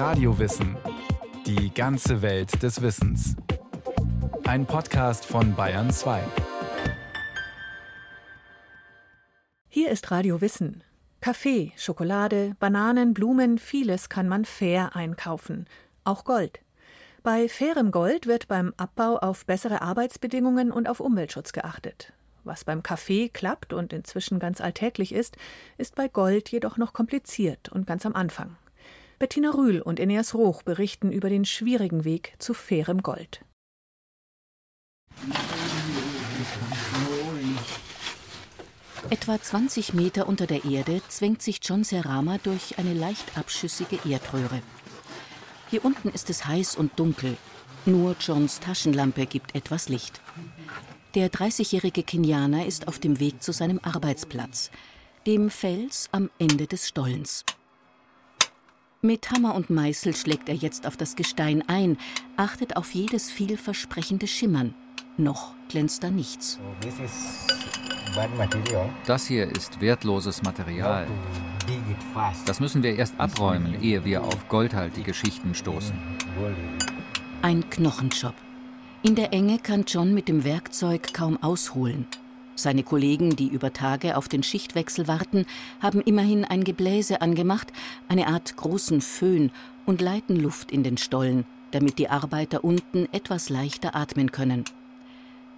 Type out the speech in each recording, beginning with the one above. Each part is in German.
Radiowissen. Die ganze Welt des Wissens. Ein Podcast von Bayern 2. Hier ist Radio Wissen. Kaffee, Schokolade, Bananen, Blumen, vieles kann man fair einkaufen. Auch Gold. Bei fairem Gold wird beim Abbau auf bessere Arbeitsbedingungen und auf Umweltschutz geachtet. Was beim Kaffee klappt und inzwischen ganz alltäglich ist, ist bei Gold jedoch noch kompliziert und ganz am Anfang. Bettina Rühl und Eneas Roch berichten über den schwierigen Weg zu fairem Gold. Etwa 20 Meter unter der Erde zwängt sich John Serama durch eine leicht abschüssige Erdröhre. Hier unten ist es heiß und dunkel. Nur Johns Taschenlampe gibt etwas Licht. Der 30-jährige Kenianer ist auf dem Weg zu seinem Arbeitsplatz, dem Fels am Ende des Stollens. Mit Hammer und Meißel schlägt er jetzt auf das Gestein ein, achtet auf jedes vielversprechende Schimmern. Noch glänzt da nichts. Das hier ist wertloses Material. Das müssen wir erst abräumen, ehe wir auf goldhaltige Schichten stoßen. Ein Knochenjob. In der Enge kann John mit dem Werkzeug kaum ausholen. Seine Kollegen, die über Tage auf den Schichtwechsel warten, haben immerhin ein Gebläse angemacht, eine Art großen Föhn, und leiten Luft in den Stollen, damit die Arbeiter unten etwas leichter atmen können.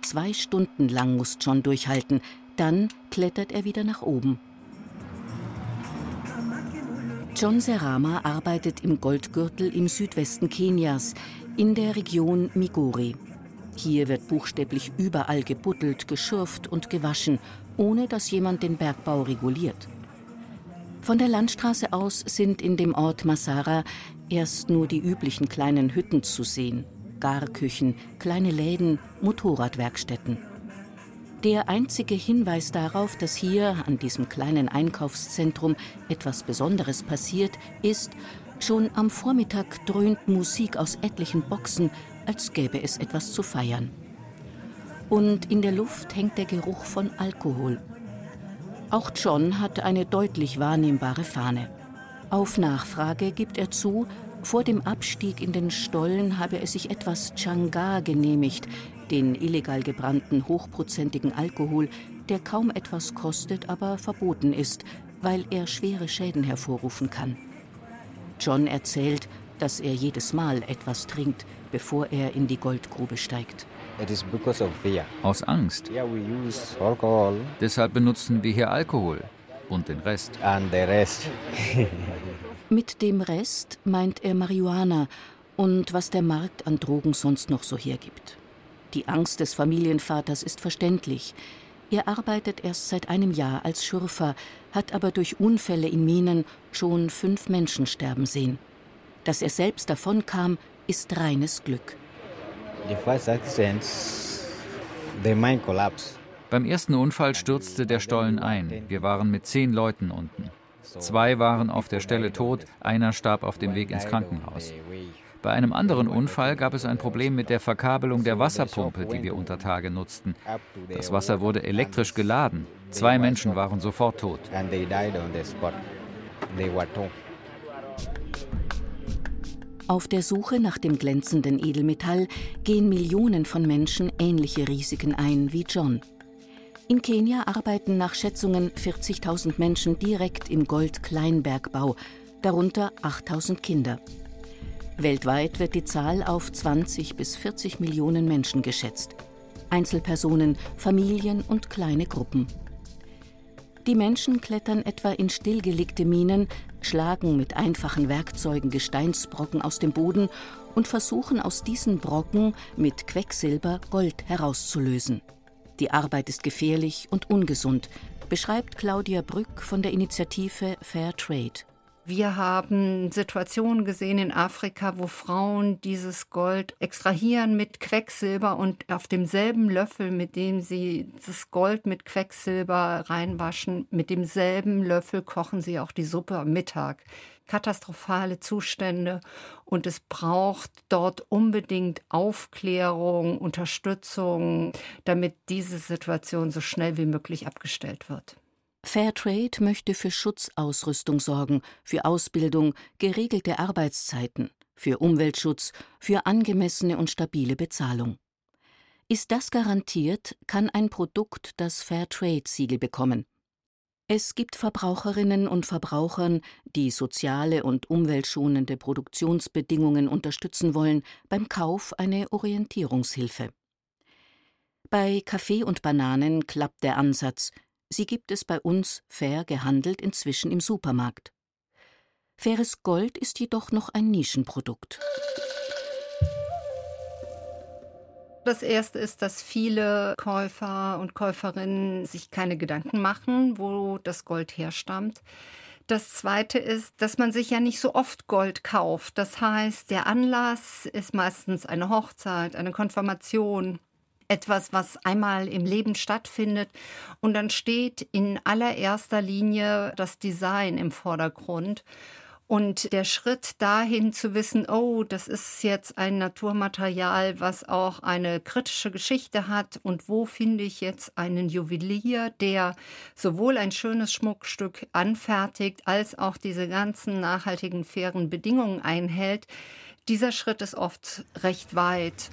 Zwei Stunden lang muss John durchhalten, dann klettert er wieder nach oben. John Serama arbeitet im Goldgürtel im Südwesten Kenias, in der Region Migori. Hier wird buchstäblich überall gebuddelt, geschürft und gewaschen, ohne dass jemand den Bergbau reguliert. Von der Landstraße aus sind in dem Ort Masara erst nur die üblichen kleinen Hütten zu sehen. Garküchen, kleine Läden, Motorradwerkstätten. Der einzige Hinweis darauf, dass hier an diesem kleinen Einkaufszentrum etwas Besonderes passiert, ist, schon am Vormittag dröhnt Musik aus etlichen Boxen, als gäbe es etwas zu feiern. Und in der Luft hängt der Geruch von Alkohol. Auch John hat eine deutlich wahrnehmbare Fahne. Auf Nachfrage gibt er zu, vor dem Abstieg in den Stollen habe er sich etwas Changa genehmigt, den illegal gebrannten hochprozentigen Alkohol, der kaum etwas kostet, aber verboten ist, weil er schwere Schäden hervorrufen kann. John erzählt, dass er jedes Mal etwas trinkt, bevor er in die Goldgrube steigt. Aus Angst. Deshalb benutzen wir hier Alkohol und den Rest. Mit dem Rest meint er Marihuana und was der Markt an Drogen sonst noch so hergibt. Die Angst des Familienvaters ist verständlich. Er arbeitet erst seit einem Jahr als Schürfer, hat aber durch Unfälle in Minen schon fünf Menschen sterben sehen. Dass er selbst davonkam, ist reines Glück. Beim ersten Unfall stürzte der Stollen ein. Wir waren mit zehn Leuten unten. Zwei waren auf der Stelle tot, einer starb auf dem Weg ins Krankenhaus. Bei einem anderen Unfall gab es ein Problem mit der Verkabelung der Wasserpumpe, die wir unter Tage nutzten. Das Wasser wurde elektrisch geladen. Zwei Menschen waren sofort tot. Auf der Suche nach dem glänzenden Edelmetall gehen Millionen von Menschen ähnliche Risiken ein wie John. In Kenia arbeiten nach Schätzungen 40.000 Menschen direkt im Gold-Kleinbergbau, darunter 8.000 Kinder. Weltweit wird die Zahl auf 20 bis 40 Millionen Menschen geschätzt. Einzelpersonen, Familien und kleine Gruppen. Die Menschen klettern etwa in stillgelegte Minen, schlagen mit einfachen Werkzeugen Gesteinsbrocken aus dem Boden und versuchen aus diesen Brocken mit Quecksilber Gold herauszulösen. Die Arbeit ist gefährlich und ungesund, beschreibt Claudia Brück von der Initiative Fair Trade. Wir haben Situationen gesehen in Afrika, wo Frauen dieses Gold extrahieren mit Quecksilber und auf demselben Löffel, mit dem sie das Gold mit Quecksilber reinwaschen, mit demselben Löffel kochen sie auch die Suppe am Mittag. Katastrophale Zustände und es braucht dort unbedingt Aufklärung, Unterstützung, damit diese Situation so schnell wie möglich abgestellt wird. Fairtrade möchte für Schutzausrüstung sorgen, für Ausbildung, geregelte Arbeitszeiten, für Umweltschutz, für angemessene und stabile Bezahlung. Ist das garantiert, kann ein Produkt das Fairtrade-Siegel bekommen. Es gibt Verbraucherinnen und Verbrauchern, die soziale und umweltschonende Produktionsbedingungen unterstützen wollen, beim Kauf eine Orientierungshilfe. Bei Kaffee und Bananen klappt der Ansatz, Sie gibt es bei uns fair gehandelt inzwischen im Supermarkt. Faires Gold ist jedoch noch ein Nischenprodukt. Das erste ist, dass viele Käufer und Käuferinnen sich keine Gedanken machen, wo das Gold herstammt. Das zweite ist, dass man sich ja nicht so oft Gold kauft. Das heißt, der Anlass ist meistens eine Hochzeit, eine Konfirmation, etwas, was einmal im Leben stattfindet. Und dann steht in allererster Linie das Design im Vordergrund. Und der Schritt dahin zu wissen, oh, das ist jetzt ein Naturmaterial, was auch eine kritische Geschichte hat. Und wo finde ich jetzt einen Juwelier, der sowohl ein schönes Schmuckstück anfertigt, als auch diese ganzen nachhaltigen, fairen Bedingungen einhält. Dieser Schritt ist oft recht weit.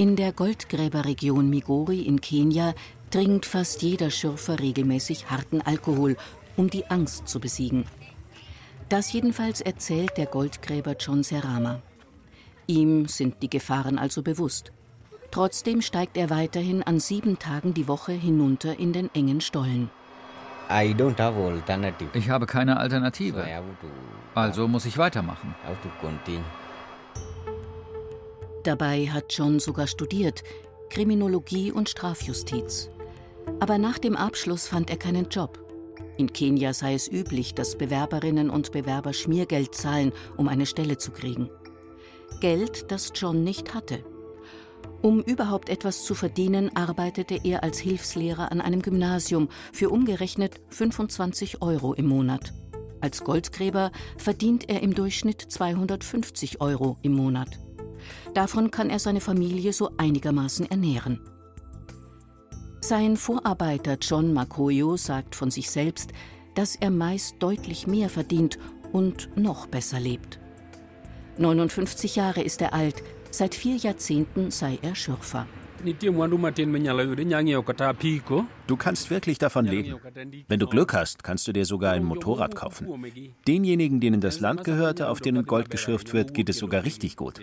In der Goldgräberregion Migori in Kenia trinkt fast jeder Schürfer regelmäßig harten Alkohol, um die Angst zu besiegen. Das jedenfalls erzählt der Goldgräber John Serama. Ihm sind die Gefahren also bewusst. Trotzdem steigt er weiterhin an sieben Tagen die Woche hinunter in den engen Stollen. Ich habe keine Alternative. Also muss ich weitermachen. Dabei hat John sogar studiert, Kriminologie und Strafjustiz. Aber nach dem Abschluss fand er keinen Job. In Kenia sei es üblich, dass Bewerberinnen und Bewerber Schmiergeld zahlen, um eine Stelle zu kriegen. Geld, das John nicht hatte. Um überhaupt etwas zu verdienen, arbeitete er als Hilfslehrer an einem Gymnasium für umgerechnet 25 Euro im Monat. Als Goldgräber verdient er im Durchschnitt 250 Euro im Monat. Davon kann er seine Familie so einigermaßen ernähren. Sein Vorarbeiter John Makoyo sagt von sich selbst, dass er meist deutlich mehr verdient und noch besser lebt. 59 Jahre ist er alt, seit vier Jahrzehnten sei er Schürfer. Du kannst wirklich davon leben. Wenn du Glück hast, kannst du dir sogar ein Motorrad kaufen. Denjenigen, denen das Land gehörte, auf denen Gold geschürft wird, geht es sogar richtig gut.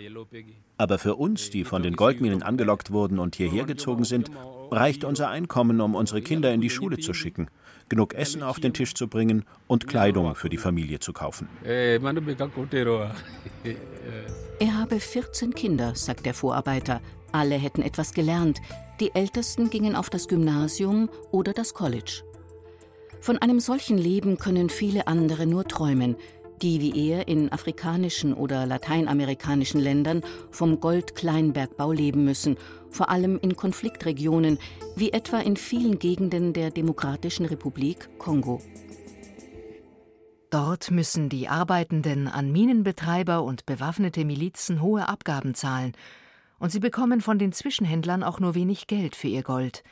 Aber für uns, die von den Goldminen angelockt wurden und hierher gezogen sind, reicht unser Einkommen, um unsere Kinder in die Schule zu schicken, genug Essen auf den Tisch zu bringen und Kleidung für die Familie zu kaufen. Er habe 14 Kinder, sagt der Vorarbeiter, alle hätten etwas gelernt, die Ältesten gingen auf das Gymnasium oder das College. Von einem solchen Leben können viele andere nur träumen, die wie er in afrikanischen oder lateinamerikanischen Ländern vom Goldkleinbergbau leben müssen, vor allem in Konfliktregionen, wie etwa in vielen Gegenden der Demokratischen Republik Kongo. Dort müssen die Arbeitenden an Minenbetreiber und bewaffnete Milizen hohe Abgaben zahlen und sie bekommen von den Zwischenhändlern auch nur wenig Geld für ihr Gold.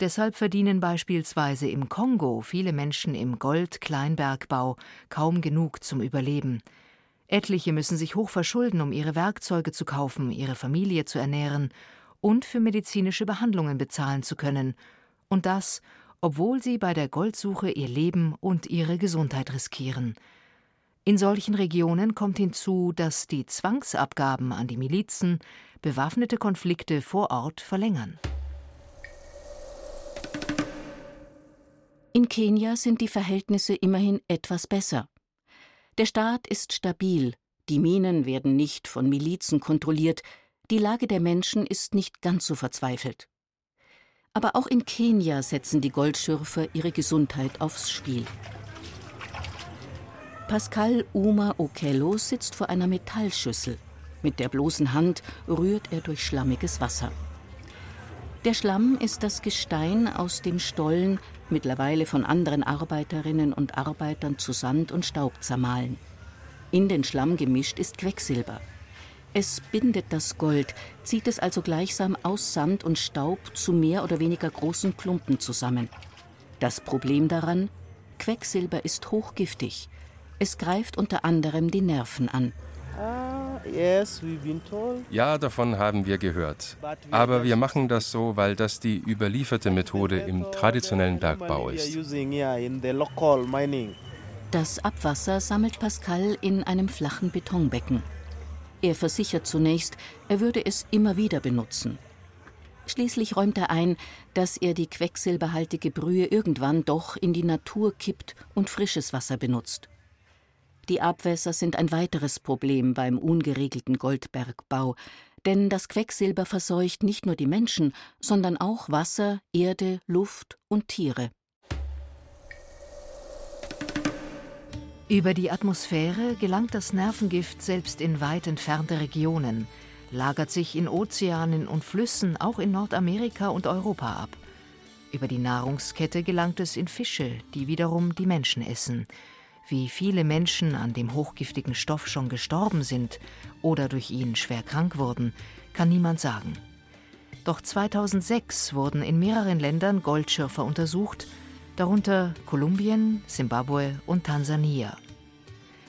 Deshalb verdienen beispielsweise im Kongo viele Menschen im Gold-Kleinbergbau kaum genug zum Überleben. Etliche müssen sich hoch verschulden, um ihre Werkzeuge zu kaufen, ihre Familie zu ernähren und für medizinische Behandlungen bezahlen zu können. Und das, obwohl sie bei der Goldsuche ihr Leben und ihre Gesundheit riskieren. In solchen Regionen kommt hinzu, dass die Zwangsabgaben an die Milizen bewaffnete Konflikte vor Ort verlängern. In Kenia sind die Verhältnisse immerhin etwas besser. Der Staat ist stabil, die Minen werden nicht von Milizen kontrolliert, die Lage der Menschen ist nicht ganz so verzweifelt. Aber auch in Kenia setzen die Goldschürfer ihre Gesundheit aufs Spiel. Pascal Uma Okello sitzt vor einer Metallschüssel. Mit der bloßen Hand rührt er durch schlammiges Wasser. Der Schlamm ist das Gestein aus dem Stollen, mittlerweile von anderen Arbeiterinnen und Arbeitern zu Sand und Staub zermahlen. In den Schlamm gemischt ist Quecksilber. Es bindet das Gold, zieht es also gleichsam aus Sand und Staub zu mehr oder weniger großen Klumpen zusammen. Das Problem daran, Quecksilber ist hochgiftig. Es greift unter anderem die Nerven an. Ja, davon haben wir gehört. Aber wir machen das so, weil das die überlieferte Methode im traditionellen Bergbau ist. Das Abwasser sammelt Pascal in einem flachen Betonbecken. Er versichert zunächst, er würde es immer wieder benutzen. Schließlich räumt er ein, dass er die quecksilberhaltige Brühe irgendwann doch in die Natur kippt und frisches Wasser benutzt. Die Abwässer sind ein weiteres Problem beim ungeregelten Goldbergbau, denn das Quecksilber verseucht nicht nur die Menschen, sondern auch Wasser, Erde, Luft und Tiere. Über die Atmosphäre gelangt das Nervengift selbst in weit entfernte Regionen, lagert sich in Ozeanen und Flüssen, auch in Nordamerika und Europa ab. Über die Nahrungskette gelangt es in Fische, die wiederum die Menschen essen. Wie viele Menschen an dem hochgiftigen Stoff schon gestorben sind oder durch ihn schwer krank wurden, kann niemand sagen. Doch 2006 wurden in mehreren Ländern Goldschürfer untersucht, darunter Kolumbien, Simbabwe und Tansania.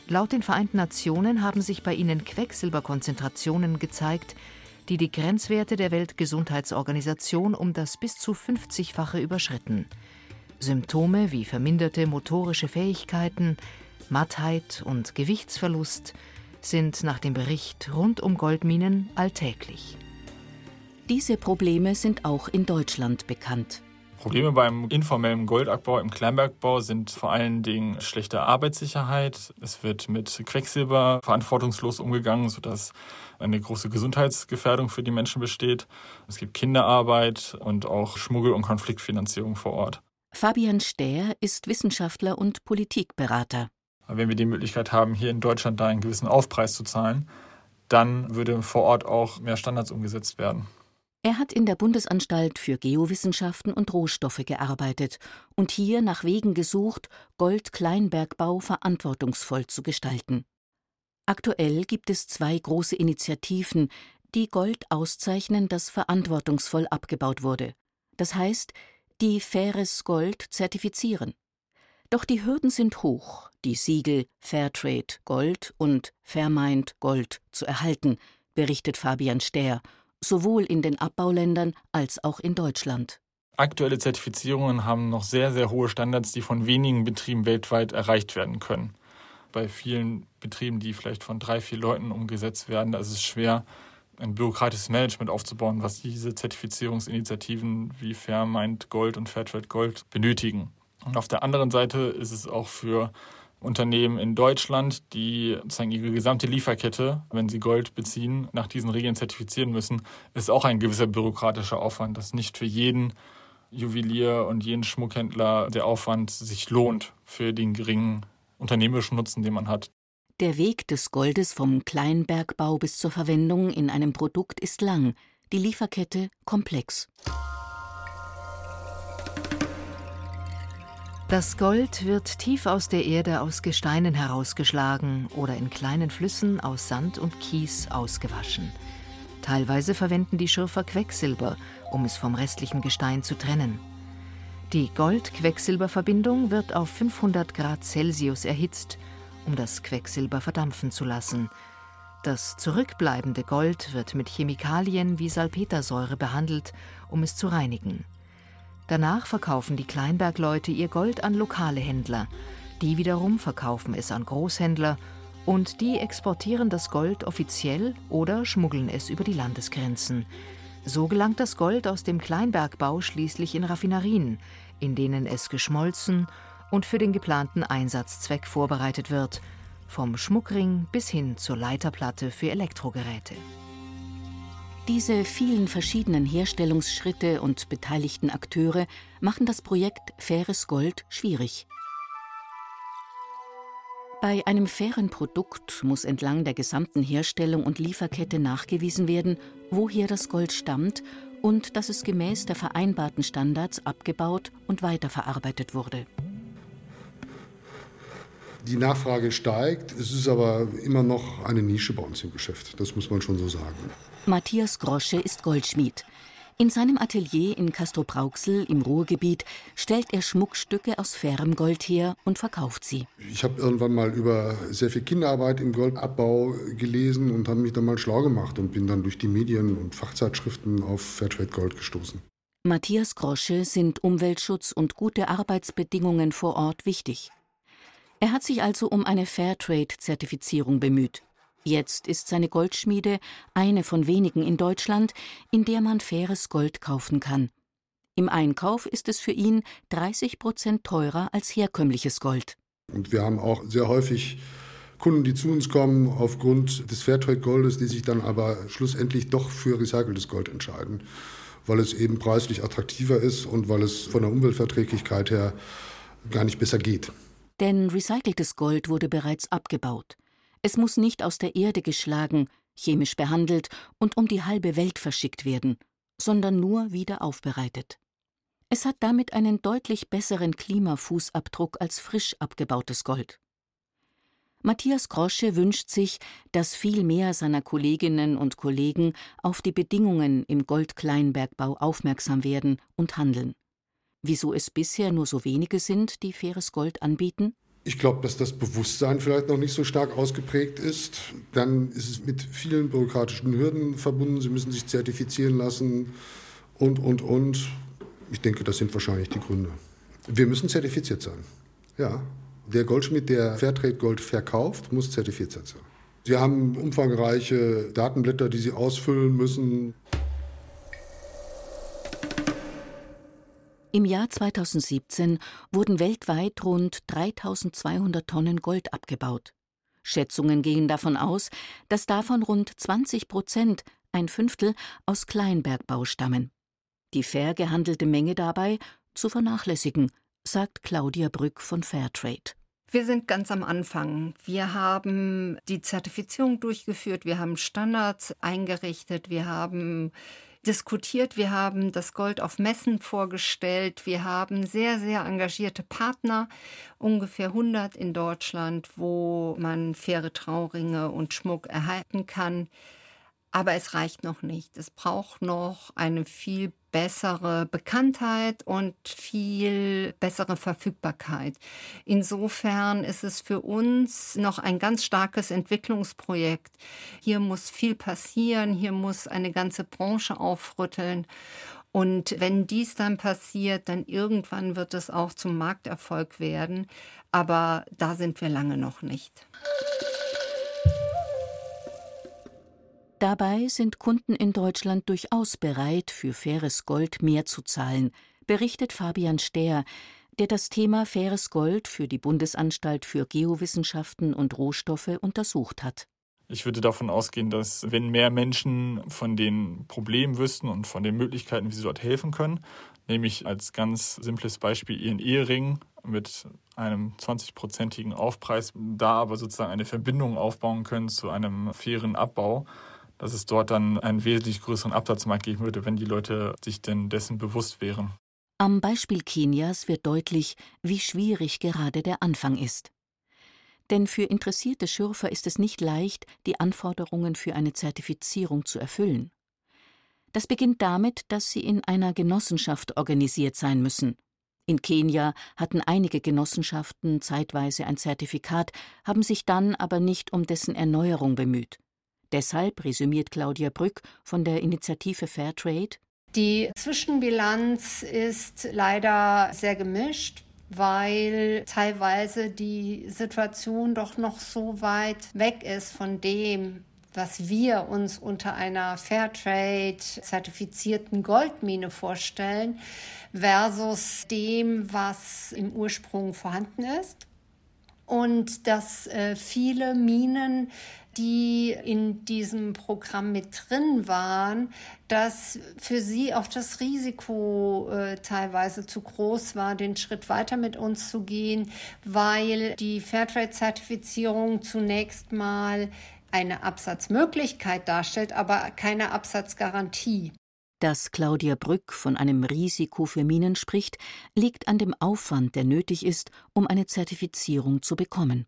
Laut den Vereinten Nationen haben sich bei ihnen Quecksilberkonzentrationen gezeigt, die die Grenzwerte der Weltgesundheitsorganisation um das bis zu 50-fache überschritten. Symptome wie verminderte motorische Fähigkeiten, Mattheit und Gewichtsverlust sind nach dem Bericht rund um Goldminen alltäglich. Diese Probleme sind auch in Deutschland bekannt. Probleme beim informellen Goldabbau im Kleinbergbau sind vor allen Dingen schlechte Arbeitssicherheit. Es wird mit Quecksilber verantwortungslos umgegangen, sodass eine große Gesundheitsgefährdung für die Menschen besteht. Es gibt Kinderarbeit und auch Schmuggel- und Konfliktfinanzierung vor Ort. Fabian Stähr ist Wissenschaftler und Politikberater. Wenn wir die Möglichkeit haben, hier in Deutschland da einen gewissen Aufpreis zu zahlen, dann würde vor Ort auch mehr Standards umgesetzt werden. Er hat in der Bundesanstalt für Geowissenschaften und Rohstoffe gearbeitet und hier nach Wegen gesucht, Gold-Kleinbergbau verantwortungsvoll zu gestalten. Aktuell gibt es zwei große Initiativen, die Gold auszeichnen, das verantwortungsvoll abgebaut wurde. Das heißt, die faires Gold zertifizieren. Doch die Hürden sind hoch, die Siegel Fairtrade Gold und Fairmind Gold zu erhalten, berichtet Fabian Stähr sowohl in den Abbauländern als auch in Deutschland. Aktuelle Zertifizierungen haben noch sehr, sehr hohe Standards, die von wenigen Betrieben weltweit erreicht werden können. Bei vielen Betrieben, die vielleicht von drei, vier Leuten umgesetzt werden, da ist es schwer, ein bürokratisches Management aufzubauen, was diese Zertifizierungsinitiativen wie Fairmind Gold und Fairtrade Gold benötigen. Und auf der anderen Seite ist es auch für Unternehmen in Deutschland, die sozusagen ihre gesamte Lieferkette, wenn sie Gold beziehen, nach diesen Regeln zertifizieren müssen, ist auch ein gewisser bürokratischer Aufwand, dass nicht für jeden Juwelier und jeden Schmuckhändler der Aufwand sich lohnt für den geringen unternehmerischen Nutzen, den man hat. Der Weg des Goldes vom Kleinbergbau bis zur Verwendung in einem Produkt ist lang, die Lieferkette komplex. Das Gold wird tief aus der Erde aus Gesteinen herausgeschlagen oder in kleinen Flüssen aus Sand und Kies ausgewaschen. Teilweise verwenden die Schürfer Quecksilber, um es vom restlichen Gestein zu trennen. Die Gold-Quecksilber-Verbindung wird auf 500 Grad Celsius erhitzt, um das Quecksilber verdampfen zu lassen. Das zurückbleibende Gold wird mit Chemikalien wie Salpetersäure behandelt, um es zu reinigen. Danach verkaufen die Kleinbergleute ihr Gold an lokale Händler. Die wiederum verkaufen es an Großhändler und die exportieren das Gold offiziell oder schmuggeln es über die Landesgrenzen. So gelangt das Gold aus dem Kleinbergbau schließlich in Raffinerien, in denen es geschmolzen und für den geplanten Einsatzzweck vorbereitet wird, vom Schmuckring bis hin zur Leiterplatte für Elektrogeräte. Diese vielen verschiedenen Herstellungsschritte und beteiligten Akteure machen das Projekt Faires Gold schwierig. Bei einem fairen Produkt muss entlang der gesamten Herstellung und Lieferkette nachgewiesen werden, woher das Gold stammt und dass es gemäß der vereinbarten Standards abgebaut und weiterverarbeitet wurde. Die Nachfrage steigt, es ist aber immer noch eine Nische bei uns im Geschäft, das muss man schon so sagen. Matthias Grosche ist Goldschmied. In seinem Atelier in Castrop-Rauxel im Ruhrgebiet stellt er Schmuckstücke aus fairem Gold her und verkauft sie. Ich habe irgendwann mal über sehr viel Kinderarbeit im Goldabbau gelesen und habe mich dann mal schlau gemacht und bin dann durch die Medien und Fachzeitschriften auf Fairtrade Gold gestoßen. Matthias Grosche sind Umweltschutz und gute Arbeitsbedingungen vor Ort wichtig. Er hat sich also um eine Fairtrade-Zertifizierung bemüht. Jetzt ist seine Goldschmiede eine von wenigen in Deutschland, in der man faires Gold kaufen kann. Im Einkauf ist es für ihn 30 Prozent teurer als herkömmliches Gold. Und wir haben auch sehr häufig Kunden, die zu uns kommen aufgrund des Fairtrade-Goldes, die sich dann aber schlussendlich doch für recyceltes Gold entscheiden, weil es eben preislich attraktiver ist und weil es von der Umweltverträglichkeit her gar nicht besser geht. Denn recyceltes Gold wurde bereits abgebaut. Es muss nicht aus der Erde geschlagen, chemisch behandelt und um die halbe Welt verschickt werden, sondern nur wieder aufbereitet. Es hat damit einen deutlich besseren Klimafußabdruck als frisch abgebautes Gold. Matthias Grosche wünscht sich, dass viel mehr seiner Kolleginnen und Kollegen auf die Bedingungen im Goldkleinbergbau aufmerksam werden und handeln. Wieso es bisher nur so wenige sind, die faires Gold anbieten? Ich glaube, dass das Bewusstsein vielleicht noch nicht so stark ausgeprägt ist. Dann ist es mit vielen bürokratischen Hürden verbunden. Sie müssen sich zertifizieren lassen und, und, und. Ich denke, das sind wahrscheinlich die Gründe. Wir müssen zertifiziert sein. Ja. Der Goldschmied, der Fairtrade Gold verkauft, muss zertifiziert sein. Sie haben umfangreiche Datenblätter, die Sie ausfüllen müssen. Im Jahr 2017 wurden weltweit rund 3200 Tonnen Gold abgebaut. Schätzungen gehen davon aus, dass davon rund 20 Prozent, ein Fünftel, aus Kleinbergbau stammen. Die fair gehandelte Menge dabei zu vernachlässigen, sagt Claudia Brück von Fairtrade. Wir sind ganz am Anfang. Wir haben die Zertifizierung durchgeführt, wir haben Standards eingerichtet, wir haben diskutiert, wir haben das Gold auf Messen vorgestellt, wir haben sehr, sehr engagierte Partner, ungefähr 100 in Deutschland, wo man faire Trauringe und Schmuck erhalten kann. Aber es reicht noch nicht. Es braucht noch eine viel bessere Bekanntheit und viel bessere Verfügbarkeit. Insofern ist es für uns noch ein ganz starkes Entwicklungsprojekt. Hier muss viel passieren, hier muss eine ganze Branche aufrütteln. Und wenn dies dann passiert, dann irgendwann wird es auch zum Markterfolg werden. Aber da sind wir lange noch nicht. Dabei sind Kunden in Deutschland durchaus bereit, für faires Gold mehr zu zahlen, berichtet Fabian Stehr, der das Thema faires Gold für die Bundesanstalt für Geowissenschaften und Rohstoffe untersucht hat. Ich würde davon ausgehen, dass wenn mehr Menschen von den Problemen wüssten und von den Möglichkeiten, wie sie dort helfen können, nämlich als ganz simples Beispiel ihren Ehering mit einem 20-prozentigen Aufpreis, da aber sozusagen eine Verbindung aufbauen können zu einem fairen Abbau, dass es dort dann einen wesentlich größeren Absatzmarkt geben würde, wenn die Leute sich denn dessen bewusst wären. Am Beispiel Kenias wird deutlich, wie schwierig gerade der Anfang ist. Denn für interessierte Schürfer ist es nicht leicht, die Anforderungen für eine Zertifizierung zu erfüllen. Das beginnt damit, dass sie in einer Genossenschaft organisiert sein müssen. In Kenia hatten einige Genossenschaften zeitweise ein Zertifikat, haben sich dann aber nicht um dessen Erneuerung bemüht. Deshalb, resümiert Claudia Brück von der Initiative Fairtrade, die Zwischenbilanz ist leider sehr gemischt weil teilweise die Situation doch noch so weit weg ist von dem, was wir uns unter einer Fairtrade zertifizierten Goldmine vorstellen, versus dem, was im Ursprung vorhanden ist. Und dass äh, viele Minen die in diesem Programm mit drin waren, dass für sie auch das Risiko äh, teilweise zu groß war, den Schritt weiter mit uns zu gehen, weil die Fairtrade-Zertifizierung zunächst mal eine Absatzmöglichkeit darstellt, aber keine Absatzgarantie. Dass Claudia Brück von einem Risiko für Minen spricht, liegt an dem Aufwand, der nötig ist, um eine Zertifizierung zu bekommen.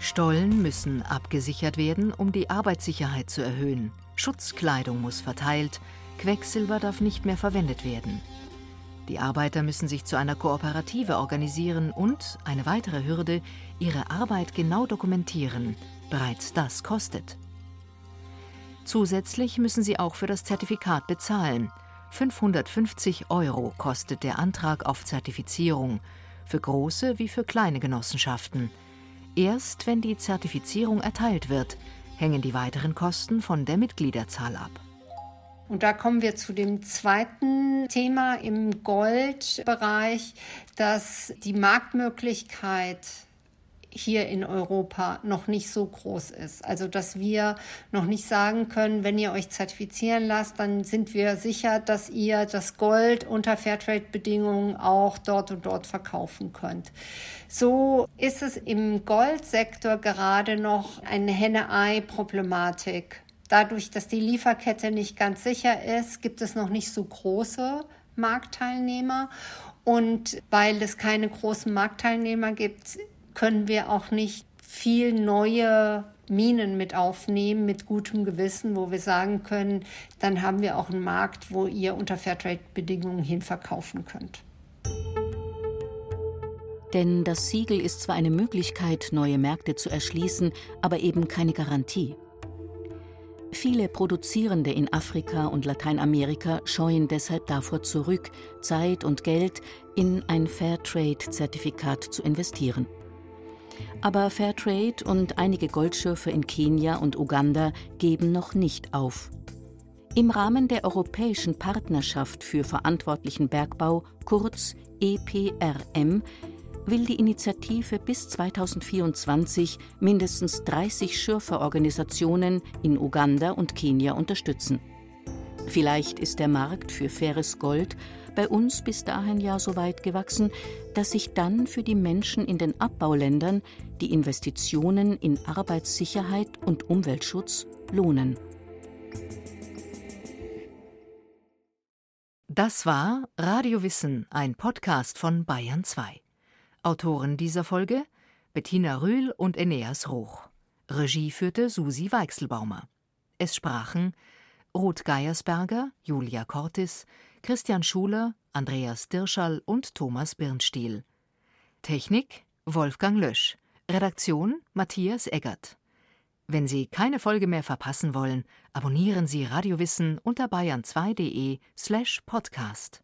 Stollen müssen abgesichert werden, um die Arbeitssicherheit zu erhöhen. Schutzkleidung muss verteilt, Quecksilber darf nicht mehr verwendet werden. Die Arbeiter müssen sich zu einer Kooperative organisieren und, eine weitere Hürde, ihre Arbeit genau dokumentieren. Bereits das kostet. Zusätzlich müssen sie auch für das Zertifikat bezahlen. 550 Euro kostet der Antrag auf Zertifizierung, für große wie für kleine Genossenschaften. Erst wenn die Zertifizierung erteilt wird, hängen die weiteren Kosten von der Mitgliederzahl ab. Und da kommen wir zu dem zweiten Thema im Goldbereich, dass die Marktmöglichkeit hier in Europa noch nicht so groß ist. Also dass wir noch nicht sagen können, wenn ihr euch zertifizieren lasst, dann sind wir sicher, dass ihr das Gold unter Fairtrade-Bedingungen auch dort und dort verkaufen könnt. So ist es im Goldsektor gerade noch eine Henne-Ei-Problematik. Dadurch, dass die Lieferkette nicht ganz sicher ist, gibt es noch nicht so große Marktteilnehmer. Und weil es keine großen Marktteilnehmer gibt, können wir auch nicht viel neue Minen mit aufnehmen, mit gutem Gewissen, wo wir sagen können, dann haben wir auch einen Markt, wo ihr unter Fairtrade-Bedingungen hinverkaufen könnt. Denn das Siegel ist zwar eine Möglichkeit, neue Märkte zu erschließen, aber eben keine Garantie. Viele Produzierende in Afrika und Lateinamerika scheuen deshalb davor zurück, Zeit und Geld in ein Fairtrade-Zertifikat zu investieren. Aber Fairtrade und einige Goldschürfe in Kenia und Uganda geben noch nicht auf. Im Rahmen der Europäischen Partnerschaft für verantwortlichen Bergbau, kurz EPRM, will die Initiative bis 2024 mindestens 30 Schürferorganisationen in Uganda und Kenia unterstützen. Vielleicht ist der Markt für faires Gold bei uns bis dahin ja so weit gewachsen, dass sich dann für die Menschen in den Abbauländern die Investitionen in Arbeitssicherheit und Umweltschutz lohnen. Das war Radio Wissen, ein Podcast von Bayern 2. Autoren dieser Folge Bettina Rühl und Eneas Roch. Regie führte Susi Weichselbaumer. Es sprachen Ruth Geiersberger, Julia Cortis, Christian Schuler, Andreas Dirschall und Thomas Birnstiel. Technik Wolfgang Lösch. Redaktion Matthias Eggert. Wenn Sie keine Folge mehr verpassen wollen, abonnieren Sie Radiowissen unter bayern2.de slash podcast.